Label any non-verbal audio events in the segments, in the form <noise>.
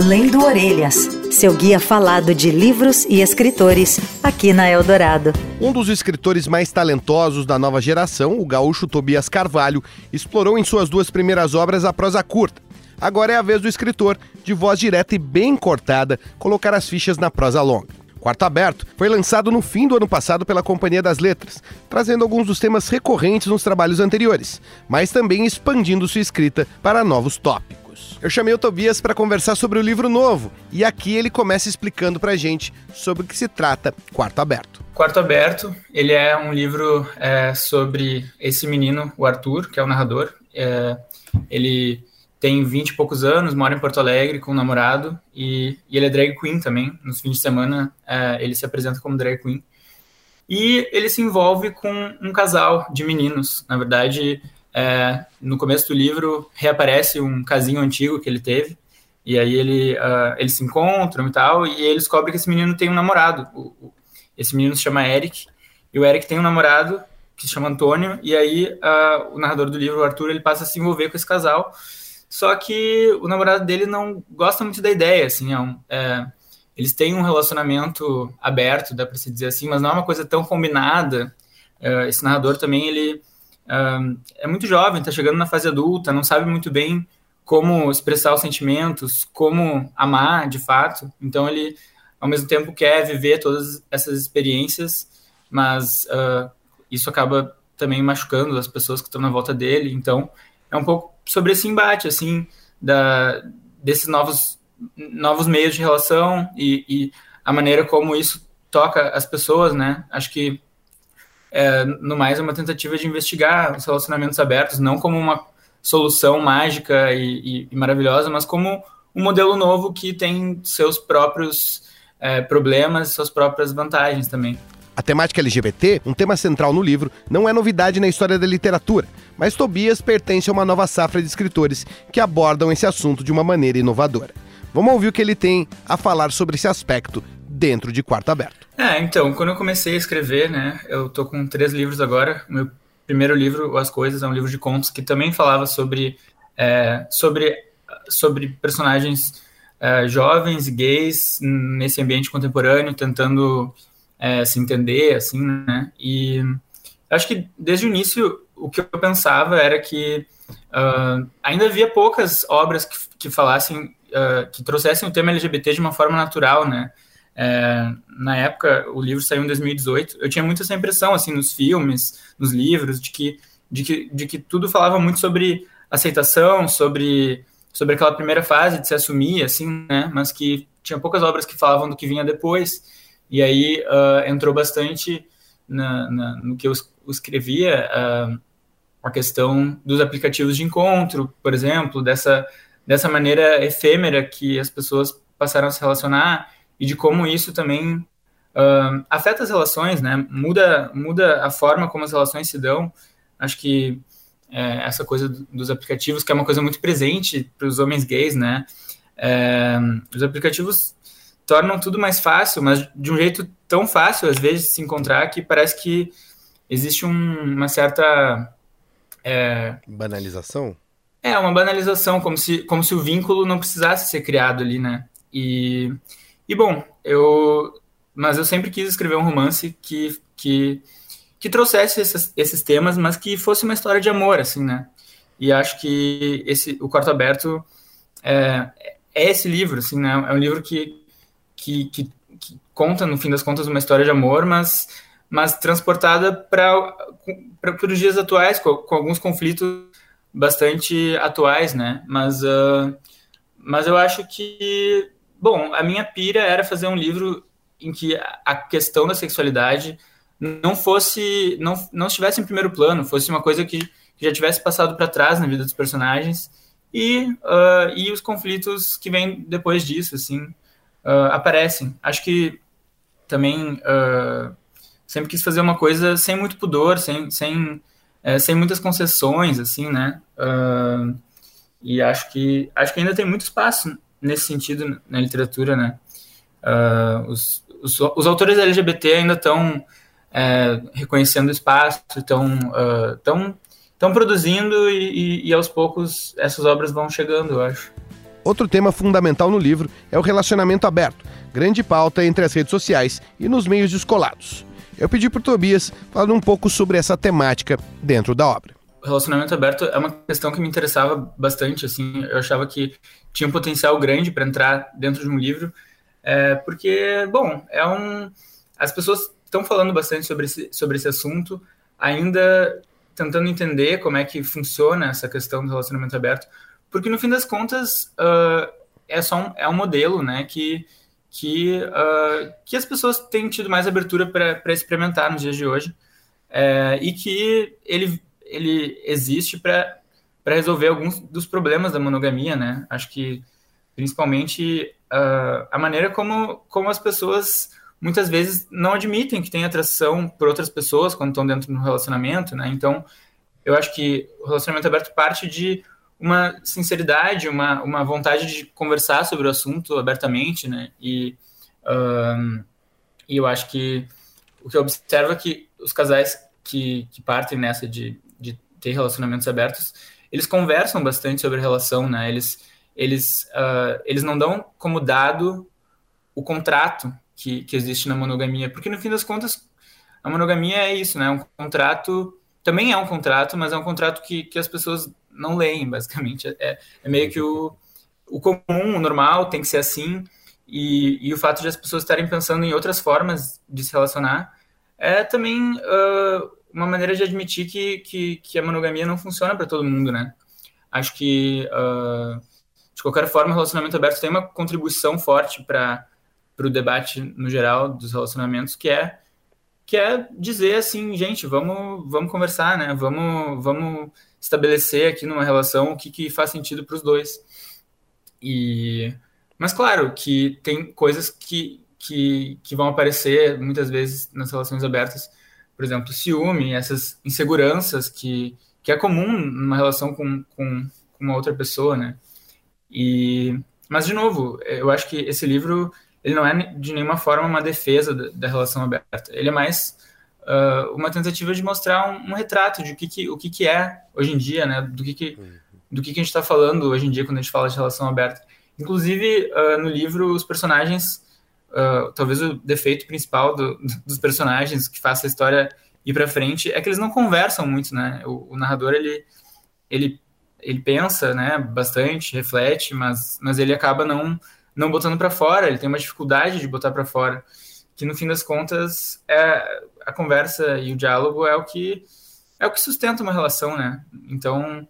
Lendo Orelhas, seu guia falado de livros e escritores, aqui na Eldorado. Um dos escritores mais talentosos da nova geração, o gaúcho Tobias Carvalho, explorou em suas duas primeiras obras a prosa curta. Agora é a vez do escritor, de voz direta e bem cortada, colocar as fichas na prosa longa. Quarto Aberto foi lançado no fim do ano passado pela Companhia das Letras, trazendo alguns dos temas recorrentes nos trabalhos anteriores, mas também expandindo sua escrita para novos tópicos. Eu chamei o Tobias para conversar sobre o livro novo e aqui ele começa explicando para gente sobre o que se trata Quarto Aberto. Quarto Aberto, ele é um livro é, sobre esse menino, o Arthur, que é o narrador. É, ele tem 20 e poucos anos, mora em Porto Alegre com um namorado e, e ele é drag queen também. Nos fins de semana é, ele se apresenta como drag queen. E ele se envolve com um casal de meninos. Na verdade, é, no começo do livro reaparece um casinho antigo que ele teve, e aí ele, uh, eles se encontram e tal, e ele descobre que esse menino tem um namorado. O, o, esse menino se chama Eric, e o Eric tem um namorado que se chama Antônio, e aí uh, o narrador do livro, o Arthur, ele passa a se envolver com esse casal, só que o namorado dele não gosta muito da ideia, assim, é, um, é eles têm um relacionamento aberto, dá para se dizer assim, mas não é uma coisa tão combinada. Uh, esse narrador também, ele é muito jovem, está chegando na fase adulta, não sabe muito bem como expressar os sentimentos, como amar de fato. Então ele, ao mesmo tempo, quer viver todas essas experiências, mas uh, isso acaba também machucando as pessoas que estão na volta dele. Então é um pouco sobre esse embate, assim, da, desses novos, novos meios de relação e, e a maneira como isso toca as pessoas, né? Acho que é, no mais é uma tentativa de investigar os relacionamentos abertos, não como uma solução mágica e, e, e maravilhosa, mas como um modelo novo que tem seus próprios é, problemas, suas próprias vantagens também. A temática LGBT, um tema central no livro, não é novidade na história da literatura, mas Tobias pertence a uma nova safra de escritores que abordam esse assunto de uma maneira inovadora. Vamos ouvir o que ele tem a falar sobre esse aspecto dentro de Quarto Aberto. É, então, quando eu comecei a escrever, né, eu tô com três livros agora. Meu primeiro livro, As Coisas, é um livro de contos que também falava sobre, é, sobre, sobre personagens é, jovens e gays nesse ambiente contemporâneo, tentando é, se entender, assim, né, e acho que desde o início o que eu pensava era que uh, ainda havia poucas obras que, que falassem, uh, que trouxessem o tema LGBT de uma forma natural, né, é, na época, o livro saiu em 2018. Eu tinha muito essa impressão, assim, nos filmes, nos livros, de que, de que, de que tudo falava muito sobre aceitação, sobre, sobre aquela primeira fase de se assumir, assim, né? Mas que tinha poucas obras que falavam do que vinha depois. E aí uh, entrou bastante na, na, no que eu escrevia uh, a questão dos aplicativos de encontro, por exemplo, dessa, dessa maneira efêmera que as pessoas passaram a se relacionar e de como isso também uh, afeta as relações, né? Muda, muda a forma como as relações se dão. Acho que é, essa coisa dos aplicativos, que é uma coisa muito presente para os homens gays, né? É, os aplicativos tornam tudo mais fácil, mas de um jeito tão fácil, às vezes, de se encontrar, que parece que existe um, uma certa... É, banalização? É, uma banalização, como se, como se o vínculo não precisasse ser criado ali, né? E e bom, eu. Mas eu sempre quis escrever um romance que, que, que trouxesse esses, esses temas, mas que fosse uma história de amor, assim, né? E acho que esse, o Quarto Aberto é, é esse livro, assim, né? É um livro que, que, que, que conta, no fim das contas, uma história de amor, mas, mas transportada para os dias atuais, com, com, alguns conflitos bastante atuais, né? Mas, uh, mas eu acho que Bom, a minha pira era fazer um livro em que a questão da sexualidade não fosse, não, não estivesse em primeiro plano, fosse uma coisa que já tivesse passado para trás na vida dos personagens e, uh, e os conflitos que vêm depois disso, assim, uh, aparecem. Acho que também uh, sempre quis fazer uma coisa sem muito pudor, sem, sem, é, sem muitas concessões, assim, né? e acho que, acho que ainda tem muito espaço nesse sentido na literatura, né? Uh, os, os, os, autores LGBT ainda estão é, reconhecendo espaço, estão uh, tão, tão produzindo e, e, e, aos poucos essas obras vão chegando, eu acho. Outro tema fundamental no livro é o relacionamento aberto, grande pauta entre as redes sociais e nos meios descolados. Eu pedi para o Tobias falar um pouco sobre essa temática dentro da obra. O relacionamento aberto é uma questão que me interessava bastante, assim, eu achava que tinha um potencial grande para entrar dentro de um livro, é, porque, bom, é um... As pessoas estão falando bastante sobre esse, sobre esse assunto, ainda tentando entender como é que funciona essa questão do relacionamento aberto, porque no fim das contas uh, é só um, é um modelo, né, que que, uh, que as pessoas têm tido mais abertura para experimentar nos dias de hoje é, e que ele, ele existe para resolver alguns dos problemas da monogamia, né? Acho que principalmente uh, a maneira como, como as pessoas muitas vezes não admitem que têm atração por outras pessoas quando estão dentro de um relacionamento, né? Então, eu acho que o relacionamento aberto parte de uma sinceridade, uma, uma vontade de conversar sobre o assunto abertamente, né? E, e eu acho que o que eu observo é que os casais que, que partem nessa de, de ter relacionamentos abertos, eles conversam bastante sobre a relação, né? Eles, eles, uh, eles não dão como dado o contrato que, que existe na monogamia, porque no fim das contas, a monogamia é isso, né? Um contrato também é um contrato, mas é um contrato que, que as pessoas não leem, <laughs> basicamente. É, é meio que o, o comum, o normal, tem que ser assim. E, e o fato de as pessoas estarem pensando em outras formas de se relacionar é também uh, uma maneira de admitir que, que, que a monogamia não funciona para todo mundo, né? Acho que, uh, de qualquer forma, o relacionamento aberto tem uma contribuição forte para o debate no geral dos relacionamentos, que é que é dizer assim, gente, vamos, vamos conversar, né? Vamos, vamos estabelecer aqui numa relação o que, que faz sentido para os dois. E, mas claro que tem coisas que, que, que vão aparecer muitas vezes nas relações abertas, por exemplo, ciúme, essas inseguranças que, que é comum numa relação com, com, com uma outra pessoa, né? E, mas de novo, eu acho que esse livro ele não é de nenhuma forma uma defesa da, da relação aberta. Ele é mais uh, uma tentativa de mostrar um, um retrato de o que, que, o que, que é hoje em dia, né? Do que, que, do que, que a gente está falando hoje em dia quando a gente fala de relação aberta. Inclusive, uh, no livro, os personagens, uh, talvez o defeito principal do, <laughs> dos personagens que faça a história ir para frente é que eles não conversam muito, né? O, o, narrador, ele, ele, ele pensa, né, bastante, reflete, mas, mas ele acaba não, não botando para fora, ele tem uma dificuldade de botar para fora, que no fim das contas é, a conversa e o diálogo é o que é o que sustenta uma relação, né? Então,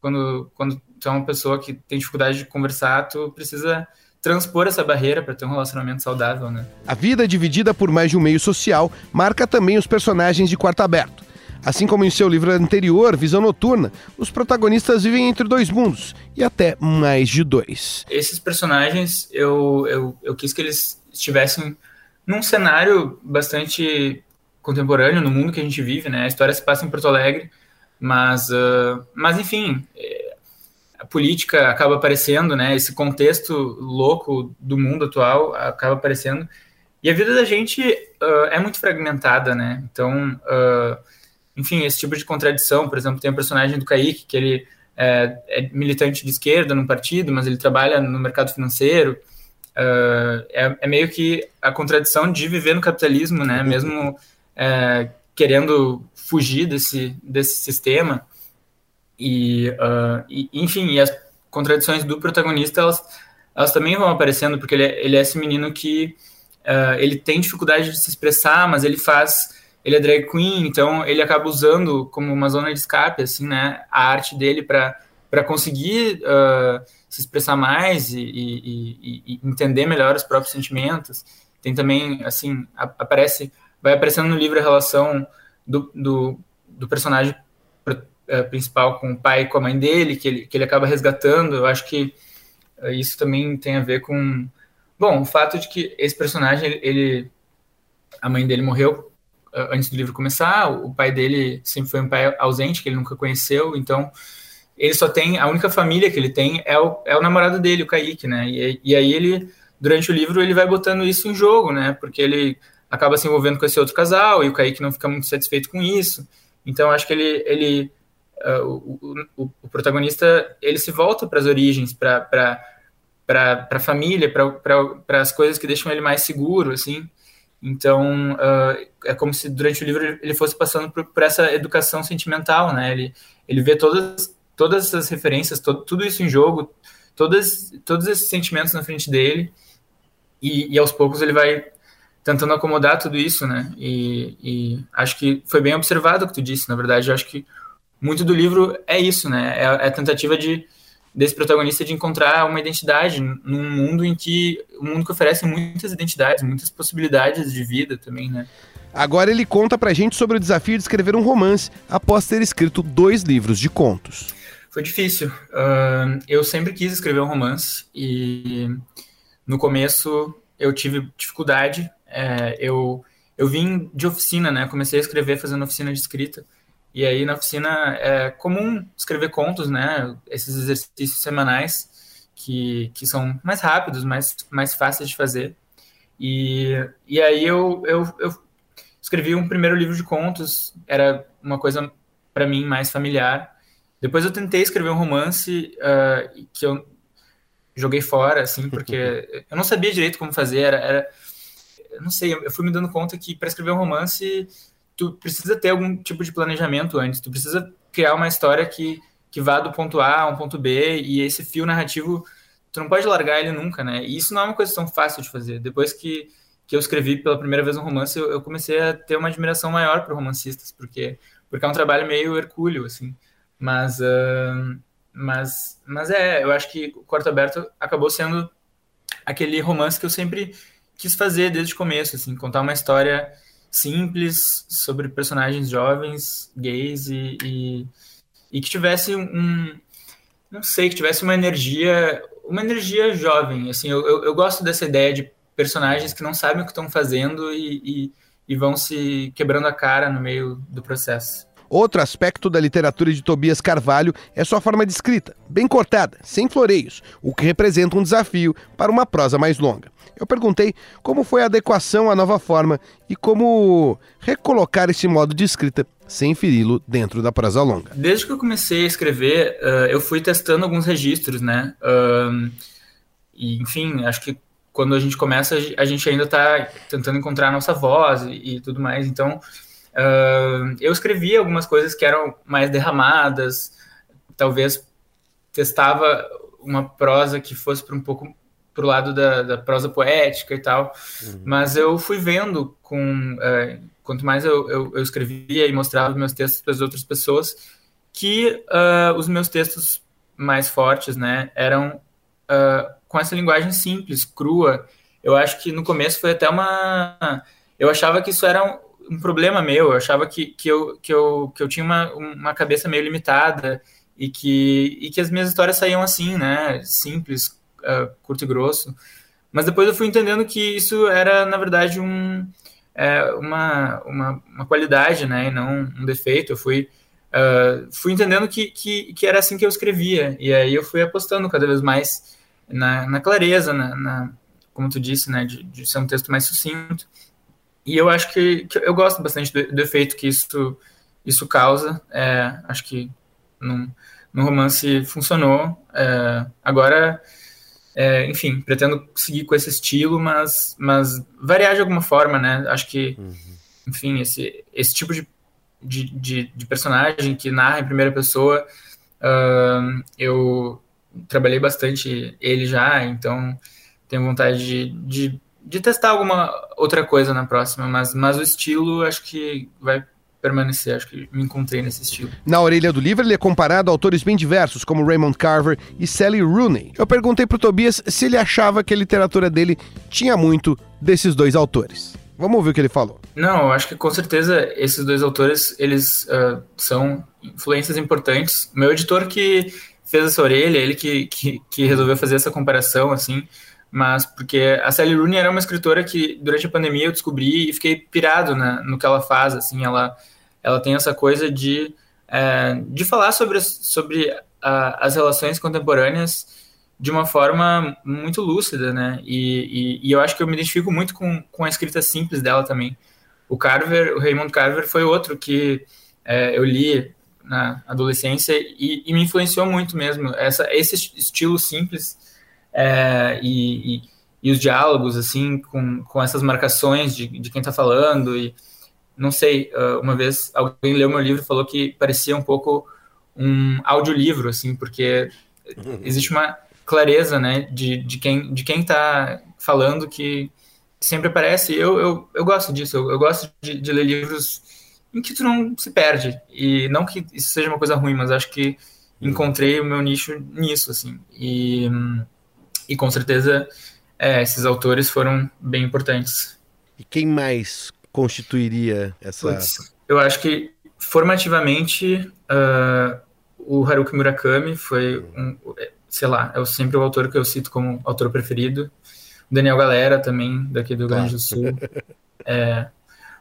quando quando tu é uma pessoa que tem dificuldade de conversar, tu precisa transpor essa barreira para ter um relacionamento saudável, né? A vida dividida por mais de um meio social marca também os personagens de Quarto Aberto. Assim como em seu livro anterior, Visão Noturna, os protagonistas vivem entre dois mundos e até mais de dois. Esses personagens, eu, eu, eu quis que eles estivessem num cenário bastante contemporâneo no mundo que a gente vive, né? A história se passa em Porto Alegre, mas, uh, mas enfim, a política acaba aparecendo, né? Esse contexto louco do mundo atual acaba aparecendo. E a vida da gente uh, é muito fragmentada, né? Então, uh, enfim, esse tipo de contradição, por exemplo, tem o personagem do Kaique, que ele é, é militante de esquerda no partido, mas ele trabalha no mercado financeiro. Uh, é, é, meio que a contradição de viver no capitalismo, né? Mesmo é, querendo fugir desse, desse sistema. E, uh, e, enfim, e as contradições do protagonista, elas, elas também vão aparecendo, porque ele é, ele é esse menino que uh, ele tem dificuldade de se expressar, mas ele faz... Ele é drag queen, então ele acaba usando como uma zona de escape, assim, né? A arte dele para conseguir uh, se expressar mais e, e, e, entender melhor os próprios sentimentos. Tem também, assim, aparece vai aparecendo no livro a relação do, do, do personagem é, principal com o pai e com a mãe dele, que ele, que ele acaba resgatando. Eu acho que é, isso também tem a ver com. Bom, o fato de que esse personagem, ele. A mãe dele morreu é, antes do livro começar, o pai dele sempre foi um pai ausente, que ele nunca conheceu, então ele só tem. A única família que ele tem é o, é o namorado dele, o Kaique, né? E, e aí ele, durante o livro, ele vai botando isso em jogo, né? Porque ele acaba se envolvendo com esse outro casal e o Kaique não fica muito satisfeito com isso. Então acho que ele, ele uh, o, o, o, protagonista ele se volta para as origens para a família, para as coisas que deixam ele mais seguro, assim. Então, uh, é como se durante o livro ele fosse passando por, por, essa educação sentimental, né? Ele, ele vê todas, todas essas referências, to, tudo isso em jogo, todas, todos esses sentimentos na frente dele, e, e aos poucos ele vai tentando acomodar tudo isso, né? E, e, acho que foi bem observado o que tu disse, na verdade, eu acho que muito do livro é isso, né? É, é a tentativa de desse protagonista de encontrar uma identidade num mundo em que um mundo que oferece muitas identidades, muitas possibilidades de vida também, né? Agora ele conta pra gente sobre o desafio de escrever um romance após ter escrito dois livros de contos. Foi difícil. Uh, eu sempre quis escrever um romance e no começo eu tive dificuldade. É, eu, eu vim de oficina, né? Comecei a escrever fazendo oficina de escrita. E aí na oficina é comum escrever contos, né? Esses exercícios semanais que, que são mais rápidos, mais, mais fáceis de fazer. E, e aí eu, eu, eu escrevi um primeiro livro de contos, era uma coisa para mim mais familiar. Depois eu tentei escrever um romance uh, que eu joguei fora, assim, porque <laughs> eu não sabia direito como fazer. Era, era, eu não sei, eu fui me dando conta que para escrever um romance tu precisa ter algum tipo de planejamento antes, tu precisa criar uma história que, que vá do ponto A a um ponto B, e esse fio narrativo, tu não pode largar ele nunca, né? E isso não é uma coisa tão fácil de fazer. Depois que, que eu escrevi pela primeira vez um romance, eu, eu comecei a ter uma admiração maior por romancistas, porque, porque é um trabalho meio hercúleo, assim. Mas, uh, mas, mas é, eu acho que o Quarto Aberto acabou sendo aquele romance que eu sempre quis fazer desde o começo, assim, contar uma história simples sobre personagens jovens, gays e, e, e que tivesse um, não sei, que tivesse uma energia, uma energia jovem, assim, eu, eu, eu gosto dessa ideia de personagens que não sabem o que estão fazendo e, e, e vão se quebrando a cara no meio do processo. Outro aspecto da literatura de Tobias Carvalho é sua forma de escrita, bem cortada, sem floreios, o que representa um desafio para uma prosa mais longa. Eu perguntei como foi a adequação à nova forma e como recolocar esse modo de escrita sem feri-lo dentro da prosa longa. Desde que eu comecei a escrever, uh, eu fui testando alguns registros, né? Uh, e, enfim, acho que quando a gente começa, a gente ainda está tentando encontrar a nossa voz e, e tudo mais. Então, Uh, eu escrevia algumas coisas que eram mais derramadas, talvez testava uma prosa que fosse para um pouco para o lado da, da, prosa poética e tal, uhum. mas eu fui vendo com uh, quanto mais eu, eu, eu, escrevia e mostrava meus textos para as outras pessoas que uh, os meus textos mais fortes, né, eram ah, com essa linguagem simples, crua. Eu acho que no começo foi até uma eu achava que isso era um, um problema meu. Eu achava que, que, eu, que, eu, que eu tinha uma, uma cabeça meio limitada e que, e que as minhas histórias saíam assim, né? Simples, uh, curto e grosso. Mas depois eu fui entendendo que isso era, na verdade, um, é, uma, uma, uma qualidade, né? E não um defeito. Eu fui, uh, fui entendendo que, que, que era assim que eu escrevia. E aí eu fui apostando cada vez mais na, na clareza, na, na, como tu disse, né? De, de ser um texto mais sucinto. E eu acho que, que eu gosto bastante do, do, efeito que isso, isso causa. É, acho que no, no romance funcionou. É, agora, é, enfim, pretendo seguir com esse estilo, mas, mas variar de alguma forma, né? Acho que, uhum. enfim, esse, esse tipo de, de, de, de, personagem que narra em primeira pessoa, uh, eu trabalhei bastante ele já, então tenho vontade de, de de testar alguma outra coisa na próxima, mas, mas o estilo acho que vai permanecer, acho que me encontrei nesse estilo. Na orelha do livro ele é comparado a autores bem diversos, como Raymond Carver e Sally Rooney. Eu perguntei pro Tobias se ele achava que a literatura dele tinha muito desses dois autores. Vamos ouvir o que ele falou. Não, eu acho que com certeza esses dois autores, eles uh, são influências importantes. Meu editor que fez essa orelha, ele que, que, que resolveu fazer essa comparação, assim, mas porque a Sally Rooney era uma escritora que durante a pandemia eu descobri e fiquei pirado né, no que ela faz, assim, ela, ela tem essa coisa de, é, de falar sobre, sobre a, as relações contemporâneas de uma forma muito lúcida, né, e, e, e, eu acho que eu me identifico muito com, com a escrita simples dela também. O Carver, o Raymond Carver foi outro que é, eu li na adolescência e, e, me influenciou muito mesmo, essa, esse estilo simples é, e, e, e, os diálogos, assim, com, com essas marcações de, de quem está falando. E não sei, uh, uma vez alguém leu meu livro e falou que parecia um pouco um audiolivro, assim, porque existe uma clareza, né, de, de quem de quem está falando que sempre aparece. Eu, eu, eu gosto disso, eu, eu gosto de, de ler livros em que tu não se perde. E não que isso seja uma coisa ruim, mas acho que encontrei o meu nicho nisso, assim. E, e com certeza é, esses autores foram bem importantes. E quem mais constituiria essa. Puts, eu acho que formativamente uh, o Haruki Murakami foi um, sei lá, é sempre o autor que eu cito como autor preferido. O Daniel Galera também, daqui do Rio Grande do Sul. <laughs> É,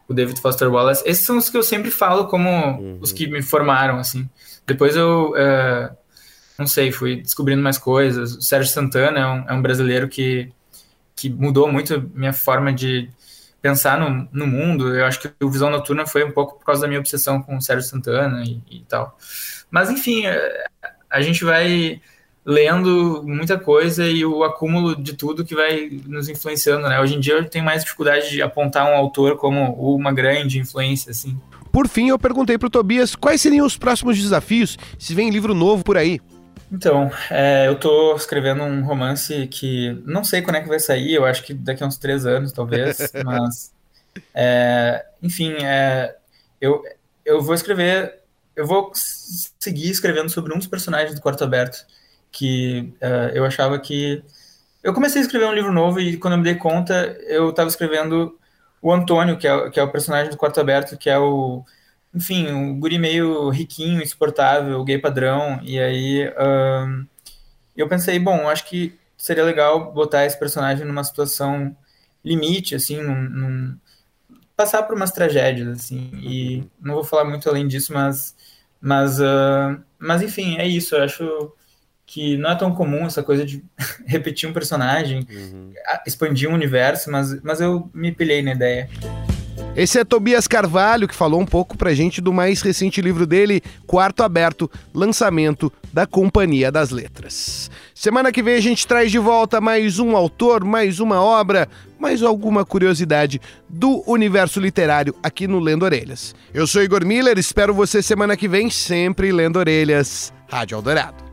o David Foster Wallace. Esses são os que eu sempre falo como uhum. os que me formaram, assim. Depois eu, uh, não sei, fui descobrindo mais coisas. O Sérgio Santana é um, é um brasileiro que, que mudou muito minha forma de pensar no, no mundo. Eu acho que o Visão Noturna foi um pouco por causa da minha obsessão com o Sérgio Santana e, e tal. Mas, enfim, eh, a gente vai lendo muita coisa e o acúmulo de tudo que vai nos influenciando, né? Hoje em dia eu tenho mais dificuldade de apontar um autor como uma grande influência, assim. Por fim, eu perguntei para o Tobias quais seriam os próximos desafios, se vem livro novo por aí. Então, é, eu estou escrevendo um romance que não sei quando é que vai sair, eu acho que daqui a uns três anos, talvez, <laughs> mas... É, enfim, é, eu, eu vou escrever... Eu vou seguir escrevendo sobre um dos personagens do Quarto Aberto, que uh, eu achava que. Eu comecei a escrever um livro novo e quando eu me dei conta, eu estava escrevendo o Antônio, que é, que é o personagem do Quarto Aberto, que é o. Enfim, um guri meio riquinho, insuportável, gay padrão. E aí uh, eu pensei, bom, acho que seria legal botar esse personagem numa situação limite, assim, num, num, passar por umas tragédias, assim. E não vou falar muito além disso, mas. Mas, uh, mas enfim, é isso. Eu acho que não é tão comum essa coisa de <laughs> repetir um personagem, uhum. expandir um universo, mas, mas eu me pilhei na ideia. Esse é Tobias Carvalho, que falou um pouco pra gente do mais recente livro dele, Quarto Aberto, lançamento da Companhia das Letras. Semana que vem a gente traz de volta mais um autor, mais uma obra, mais alguma curiosidade do universo literário aqui no Lendo Orelhas. Eu sou Igor Miller, espero você semana que vem, sempre Lendo Orelhas. Rádio Eldorado.